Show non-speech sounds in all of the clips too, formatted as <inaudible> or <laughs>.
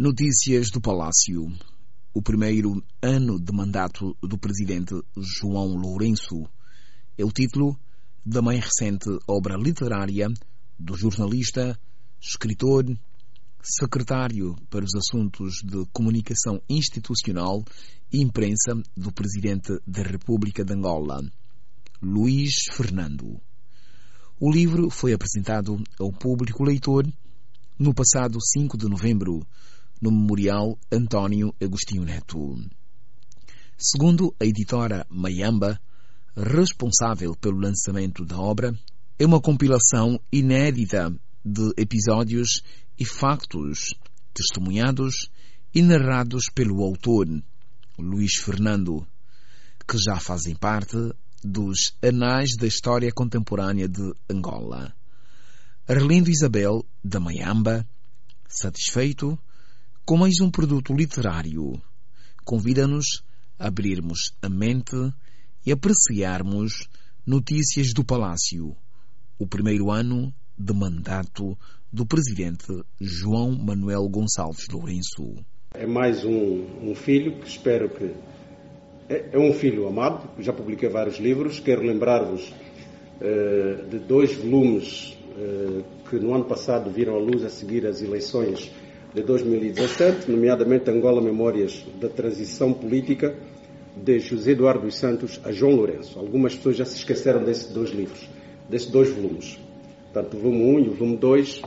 Notícias do Palácio. O primeiro ano de mandato do presidente João Lourenço é o título da mais recente obra literária do jornalista, escritor, secretário para os assuntos de comunicação institucional e imprensa do presidente da República de Angola, Luís Fernando. O livro foi apresentado ao público leitor no passado 5 de novembro no Memorial António Agostinho Neto. Segundo a editora Mayamba, responsável pelo lançamento da obra, é uma compilação inédita de episódios e factos testemunhados e narrados pelo autor, Luís Fernando, que já fazem parte dos anais da história contemporânea de Angola. Arlindo Isabel, da Mayamba, satisfeito, com mais um produto literário, convida-nos a abrirmos a mente e apreciarmos notícias do Palácio, o primeiro ano de mandato do presidente João Manuel Gonçalves Lourenço. É mais um, um filho que espero que. É, é, um filho amado, já publiquei vários livros. Quero lembrar-vos uh, de dois volumes uh, que no ano passado viram a luz a seguir as eleições de 2017, nomeadamente Angola Memórias da Transição Política, de José Eduardo dos Santos a João Lourenço. Algumas pessoas já se esqueceram desses dois livros, desses dois volumes. Tanto o volume 1 e o volume 2,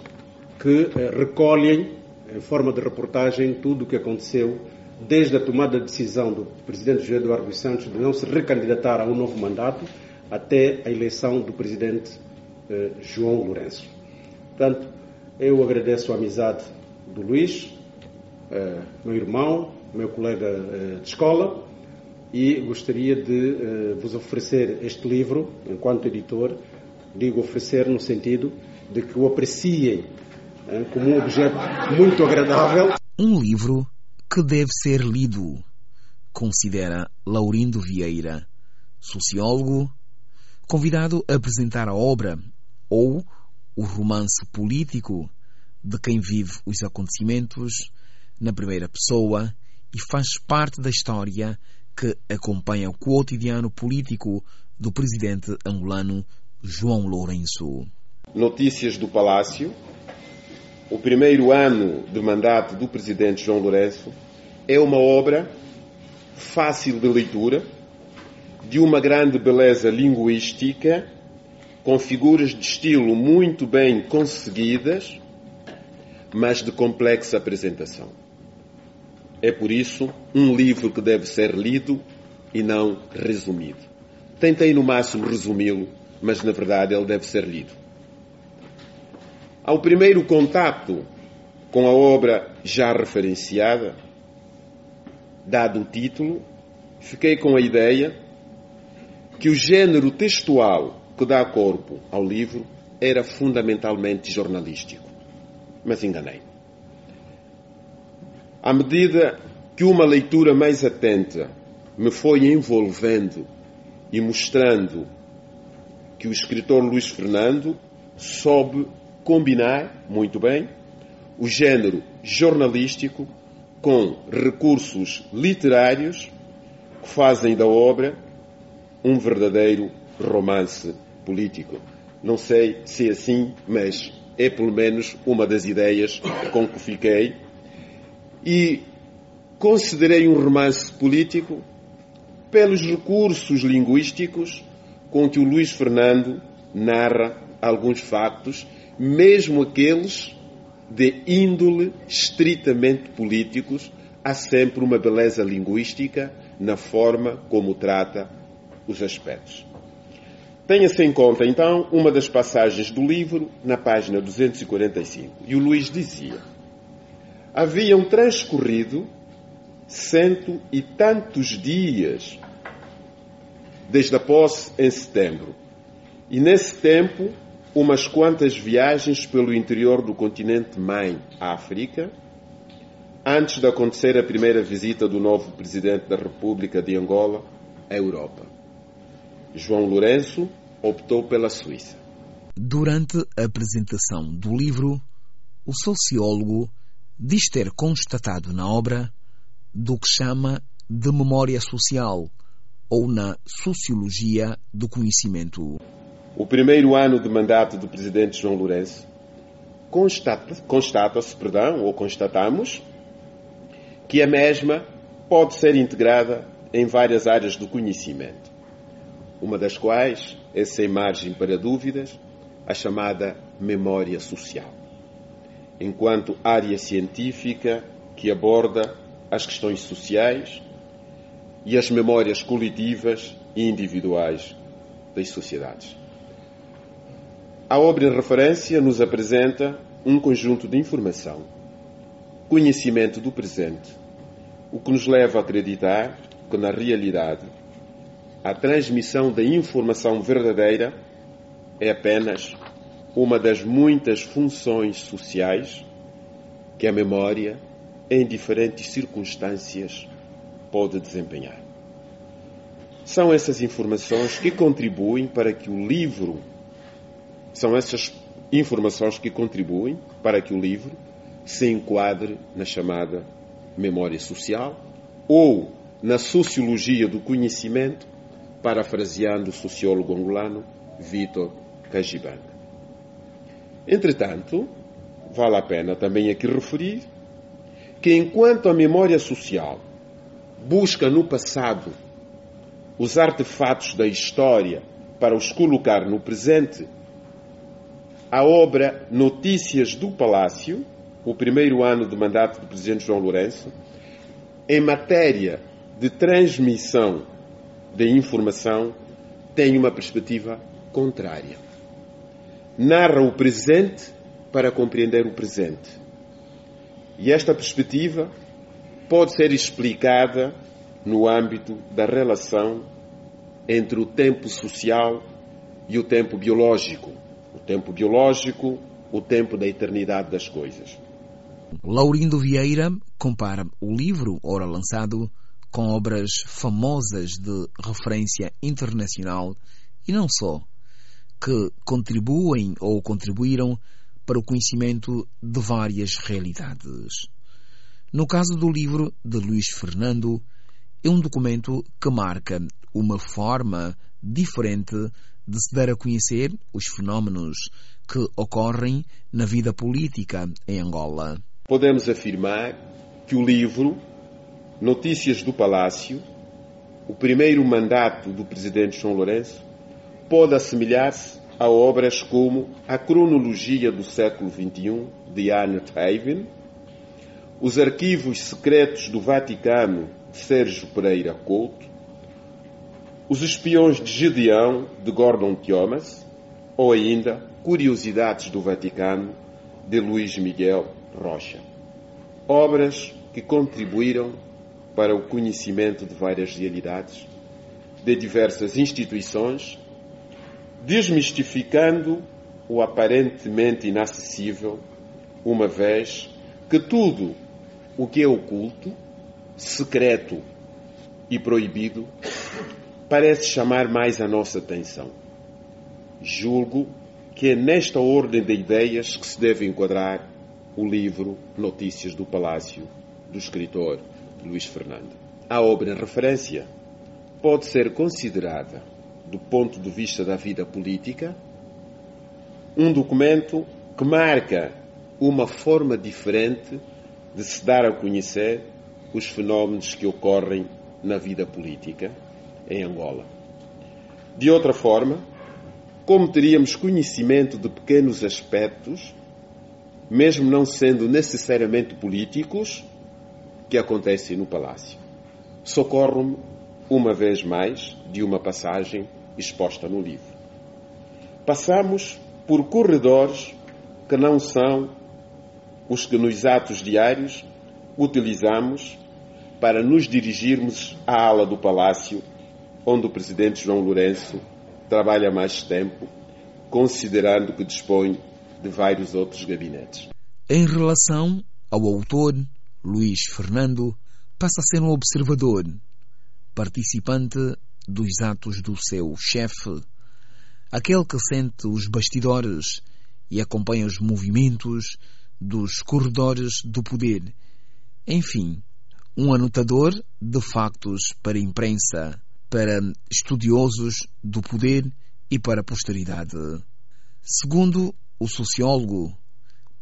que eh, recolhem, em forma de reportagem, tudo o que aconteceu desde a tomada de decisão do presidente José Eduardo dos Santos de não se recandidatar a um novo mandato até a eleição do presidente eh, João Lourenço. Portanto, eu agradeço a amizade do Luís, uh, meu irmão, meu colega uh, de escola, e gostaria de uh, vos oferecer este livro, enquanto editor, digo oferecer no sentido de que o apreciem como um objeto muito agradável. Um livro que deve ser lido, considera Laurindo Vieira, sociólogo, convidado a apresentar a obra ou o romance político de quem vive os acontecimentos na primeira pessoa e faz parte da história que acompanha o cotidiano político do presidente angolano João Lourenço. Notícias do Palácio. O primeiro ano de mandato do presidente João Lourenço é uma obra fácil de leitura, de uma grande beleza linguística, com figuras de estilo muito bem conseguidas mas de complexa apresentação. É por isso um livro que deve ser lido e não resumido. Tentei no máximo resumi-lo, mas na verdade ele deve ser lido. Ao primeiro contato com a obra já referenciada, dado o título, fiquei com a ideia que o género textual que dá corpo ao livro era fundamentalmente jornalístico mas enganei. À medida que uma leitura mais atenta me foi envolvendo e mostrando que o escritor Luís Fernando soube combinar muito bem o género jornalístico com recursos literários que fazem da obra um verdadeiro romance político. Não sei se é assim, mas é pelo menos uma das ideias com que fiquei. E considerei um romance político pelos recursos linguísticos com que o Luís Fernando narra alguns factos, mesmo aqueles de índole estritamente políticos, há sempre uma beleza linguística na forma como trata os aspectos. Tenha-se em conta, então, uma das passagens do livro, na página 245. E o Luís dizia: Haviam transcorrido cento e tantos dias desde a posse em setembro, e nesse tempo, umas quantas viagens pelo interior do continente mãe, África, antes de acontecer a primeira visita do novo presidente da República de Angola à Europa. João Lourenço optou pela Suíça. Durante a apresentação do livro, o sociólogo diz ter constatado na obra do que chama de memória social ou na sociologia do conhecimento. O primeiro ano de mandato do presidente João Lourenço constata-se, constata perdão, ou constatamos, que a mesma pode ser integrada em várias áreas do conhecimento, uma das quais é, sem margem para dúvidas, a chamada memória social, enquanto área científica que aborda as questões sociais e as memórias coletivas e individuais das sociedades. A obra em referência nos apresenta um conjunto de informação, conhecimento do presente, o que nos leva a acreditar que, na realidade, a transmissão da informação verdadeira é apenas uma das muitas funções sociais que a memória, em diferentes circunstâncias, pode desempenhar. São essas informações que contribuem para que o livro são essas informações que contribuem para que o livro se enquadre na chamada memória social ou na sociologia do conhecimento, parafraseando o sociólogo angolano Vitor Cajibanga. Entretanto, vale a pena também aqui referir que enquanto a memória social busca no passado os artefatos da história para os colocar no presente a obra Notícias do Palácio, o primeiro ano de mandato do presidente João Lourenço, em matéria de transmissão de informação, tem uma perspectiva contrária. Narra o presente para compreender o presente. E esta perspectiva pode ser explicada no âmbito da relação entre o tempo social e o tempo biológico o tempo biológico, o tempo da eternidade das coisas. Laurindo Vieira compara o livro, ora lançado, com obras famosas de referência internacional e não só, que contribuem ou contribuíram para o conhecimento de várias realidades. No caso do livro de Luís Fernando, é um documento que marca uma forma diferente de se dar a conhecer os fenómenos que ocorrem na vida política em Angola. Podemos afirmar que o livro Notícias do Palácio, o primeiro mandato do presidente João Lourenço, pode assemelhar-se a obras como A Cronologia do Século XXI, de Annette Haven, Os Arquivos Secretos do Vaticano, de Sérgio Pereira Couto, os Espiões de Gedeão, de Gordon Thomas, ou ainda Curiosidades do Vaticano, de Luís Miguel Rocha. Obras que contribuíram para o conhecimento de várias realidades, de diversas instituições, desmistificando o aparentemente inacessível, uma vez que tudo o que é oculto, secreto e proibido parece chamar mais a nossa atenção. Julgo que é nesta ordem de ideias que se deve enquadrar o livro Notícias do Palácio, do escritor Luís Fernando. A obra em referência pode ser considerada, do ponto de vista da vida política, um documento que marca uma forma diferente de se dar a conhecer os fenómenos que ocorrem na vida política em Angola. De outra forma, como teríamos conhecimento de pequenos aspectos, mesmo não sendo necessariamente políticos, que acontecem no palácio? Socorro-me, uma vez mais, de uma passagem exposta no livro. Passamos por corredores que não são os que nos atos diários utilizamos para nos dirigirmos à ala do palácio onde o presidente João Lourenço trabalha mais tempo, considerando que dispõe de vários outros gabinetes. Em relação ao autor, Luís Fernando passa a ser um observador, participante dos atos do seu chefe, aquele que sente os bastidores e acompanha os movimentos dos corredores do poder. Enfim, um anotador de factos para a imprensa, para estudiosos do poder e para a posteridade. Segundo o sociólogo,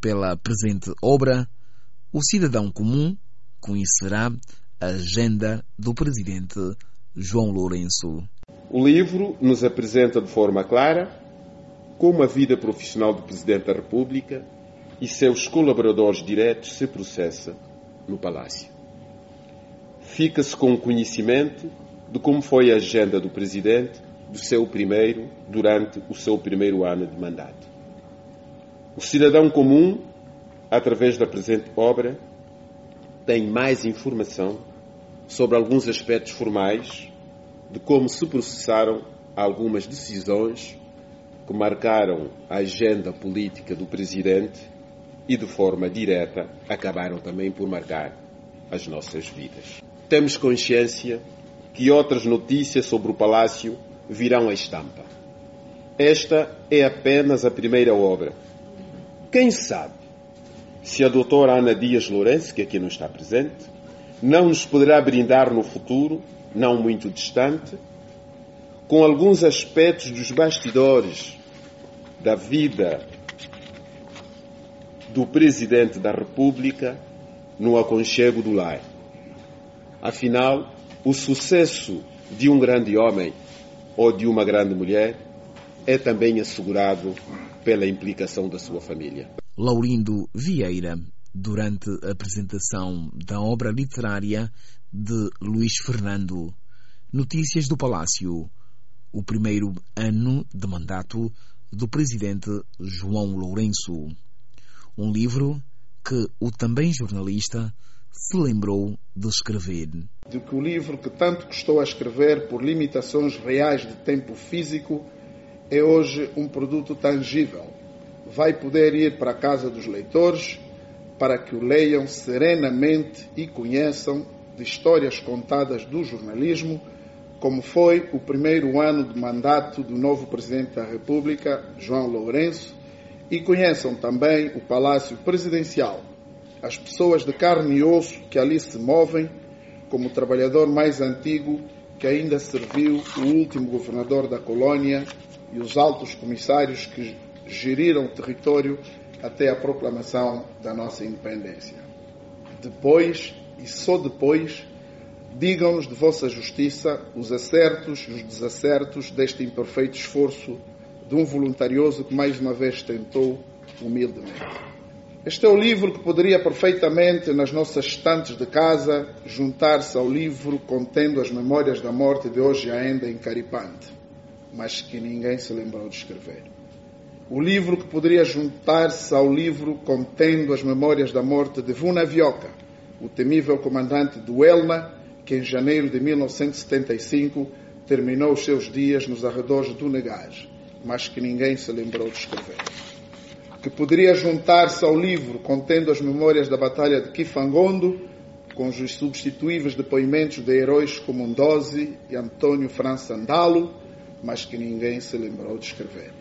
pela presente obra, o cidadão comum conhecerá a agenda do presidente João Lourenço. O livro nos apresenta de forma clara como a vida profissional do Presidente da República e seus colaboradores diretos se processa no Palácio. Fica-se com o conhecimento de como foi a agenda do Presidente do seu primeiro, durante o seu primeiro ano de mandato. O cidadão comum, através da presente obra, tem mais informação sobre alguns aspectos formais de como se processaram algumas decisões que marcaram a agenda política do Presidente e, de forma direta, acabaram também por marcar as nossas vidas. Temos consciência que outras notícias sobre o Palácio virão à estampa. Esta é apenas a primeira obra. Quem sabe se a doutora Ana Dias Lourenço, que aqui não está presente, não nos poderá brindar no futuro, não muito distante, com alguns aspectos dos bastidores da vida do Presidente da República no aconchego do lar. Afinal, o sucesso de um grande homem ou de uma grande mulher é também assegurado pela implicação da sua família. Laurindo Vieira, durante a apresentação da obra literária de Luís Fernando, Notícias do Palácio, o primeiro ano de mandato do presidente João Lourenço. Um livro que o também jornalista se lembrou de escrever. De que o livro que tanto custou a escrever por limitações reais de tempo físico é hoje um produto tangível. Vai poder ir para a casa dos leitores para que o leiam serenamente e conheçam de histórias contadas do jornalismo, como foi o primeiro ano de mandato do novo Presidente da República, João Lourenço, e conheçam também o Palácio Presidencial, as pessoas de carne e osso que ali se movem, como o trabalhador mais antigo que ainda serviu o último governador da colônia e os altos comissários que geriram o território até a proclamação da nossa independência. Depois, e só depois, digam-nos de vossa justiça os acertos e os desacertos deste imperfeito esforço de um voluntarioso que mais uma vez tentou humildemente. Este é o livro que poderia perfeitamente, nas nossas estantes de casa, juntar-se ao livro contendo as memórias da morte de hoje ainda em Caripante, mas que ninguém se lembrou de escrever. O livro que poderia juntar-se ao livro contendo as memórias da morte de Vuna Vioca, o temível comandante do Elna, que em janeiro de 1975 terminou os seus dias nos arredores do Negage mas que ninguém se lembrou de escrever. Que poderia juntar-se ao livro contendo as memórias da Batalha de Kifangondo, com os substituíveis depoimentos de heróis como Ndose e Antônio França Andalo, mas que ninguém se lembrou de escrever.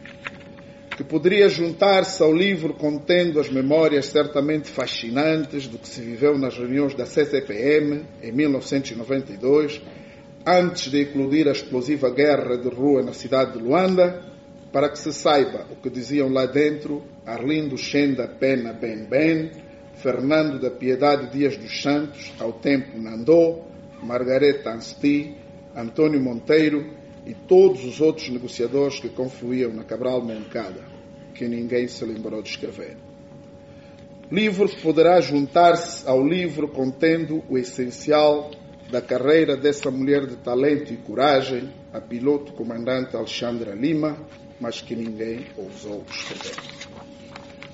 Que poderia juntar-se ao livro contendo as memórias certamente fascinantes do que se viveu nas reuniões da CCPM em 1992, antes de eclodir a explosiva guerra de rua na cidade de Luanda, para que se saiba o que diziam lá dentro Arlindo Xenda Pena Ben Ben, Fernando da Piedade Dias dos Santos, ao tempo Nandô, Margareta Ansti, Antônio Monteiro e todos os outros negociadores que confluíam na Cabral Moncada, que ninguém se lembrou de escrever. Livro poderá juntar-se ao livro contendo o essencial da carreira dessa mulher de talento e coragem, a piloto comandante Alexandra Lima, mas que ninguém ousou escrever.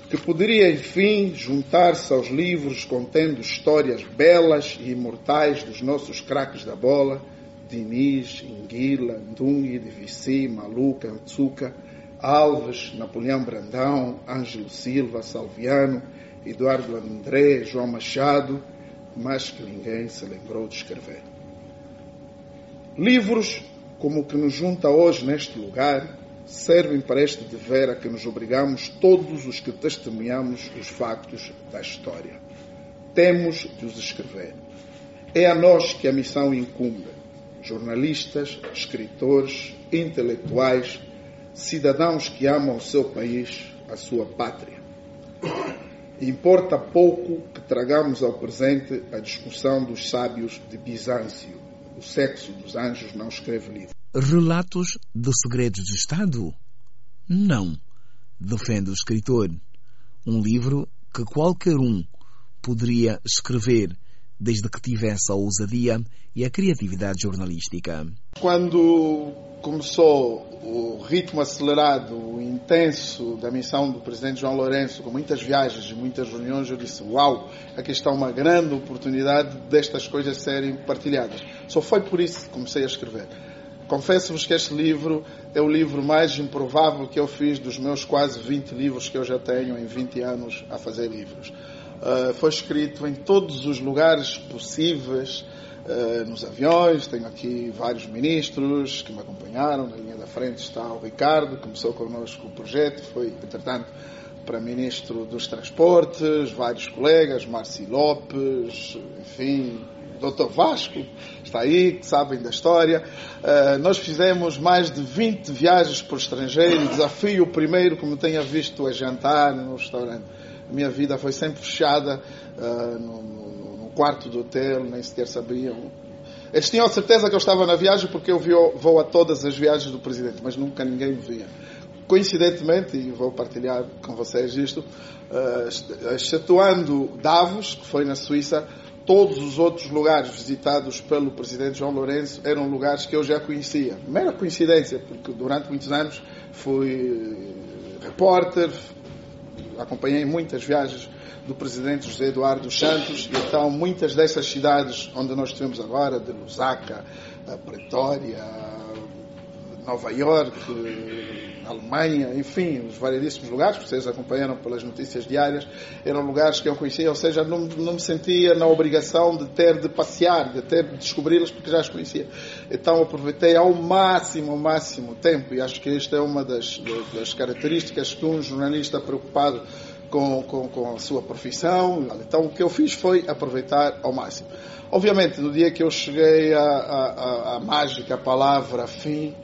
Que poderia, enfim, juntar-se aos livros contendo histórias belas e imortais dos nossos craques da bola, Diniz, Inguila, Ndungi, Divici, Maluca, Antsuka, Alves, Napoleão Brandão, Ângelo Silva, Salviano, Eduardo André, João Machado, mas que ninguém se lembrou de escrever. Livros como o que nos junta hoje neste lugar, servem para este dever a que nos obrigamos todos os que testemunhamos os factos da história. Temos de os escrever. É a nós que a missão incumbe. Jornalistas, escritores, intelectuais, cidadãos que amam o seu país, a sua pátria. Importa pouco que tragamos ao presente a discussão dos sábios de Bizâncio. O sexo dos anjos não escreve livro. Relatos de segredos de Estado? Não, defende o escritor. Um livro que qualquer um poderia escrever desde que tivesse a ousadia e a criatividade jornalística. Quando começou o ritmo acelerado, intenso da missão do presidente João Lourenço, com muitas viagens e muitas reuniões, eu disse: Uau, aqui está uma grande oportunidade destas coisas serem partilhadas. Só foi por isso que comecei a escrever. Confesso-vos que este livro é o livro mais improvável que eu fiz dos meus quase 20 livros que eu já tenho em 20 anos a fazer livros. Uh, foi escrito em todos os lugares possíveis, uh, nos aviões. Tenho aqui vários ministros que me acompanharam. Na linha da frente está o Ricardo, que começou connosco o projeto, foi, entretanto, para Ministro dos Transportes, vários colegas, Marci Lopes, enfim, Dr. Vasco está aí, que sabem da história. Uh, nós fizemos mais de 20 viagens por estrangeiro. Desafio o primeiro me tenha visto a jantar no restaurante. Minha vida foi sempre fechada uh, no, no, no, quarto do hotel, nem sequer sabiam. Eles tinham certeza que eu estava na viagem porque eu vou a todas as viagens do presidente, mas nunca ninguém me via. Coincidentemente, e vou partilhar com vocês isto, uh, excetuando Davos, que foi na Suíça, todos os outros lugares visitados pelo presidente João Lourenço eram lugares que eu já conhecia. Mera coincidência, porque durante muitos anos fui repórter, acompanhei muitas viagens do presidente José Eduardo Santos, e então muitas dessas cidades onde nós estivemos agora, de Lusaka, Pretória, Nova York, Alemanha, enfim, os variedíssimos lugares que vocês acompanharam pelas notícias diárias, eram lugares que eu conhecia, ou seja, não, não me sentia na obrigação de ter de passear, de ter de descobri-los porque já os conhecia. Então aproveitei ao máximo, ao máximo o tempo, e acho que esta é uma das, das características que um jornalista preocupado com, com, com, a sua profissão. Então, o que eu fiz foi aproveitar ao máximo. Obviamente, no dia que eu cheguei à mágica palavra fim,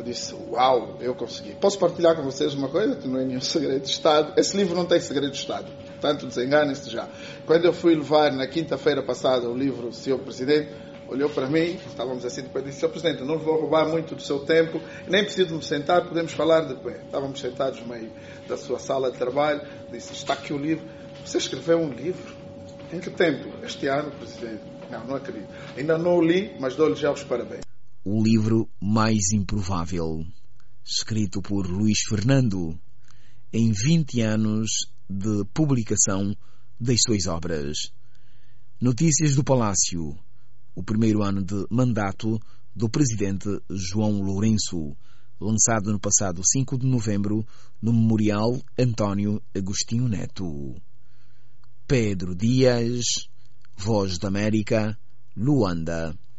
eu disse, uau, eu consegui. Posso partilhar com vocês uma coisa que não é nenhum <laughs> segredo de Estado? Esse livro não tem segredo de Estado, portanto desenganem-se já. Quando eu fui levar na quinta-feira passada o livro Senhor Presidente, olhou para mim, estávamos assim, depois disse, Senhor Presidente, não vou roubar muito do seu tempo, nem preciso me sentar, podemos falar de pé. Estávamos sentados no meio da sua sala de trabalho, disse, está aqui o livro. Você escreveu um livro? Em que tempo? Este ano, Presidente. Não, não acredito. Ainda não o li, mas dou-lhe já os parabéns o livro mais improvável, escrito por Luís Fernando, em 20 anos de publicação das suas obras. Notícias do Palácio, o primeiro ano de mandato do presidente João Lourenço, lançado no passado 5 de novembro no Memorial António Agostinho Neto. Pedro Dias, Voz da América, Luanda.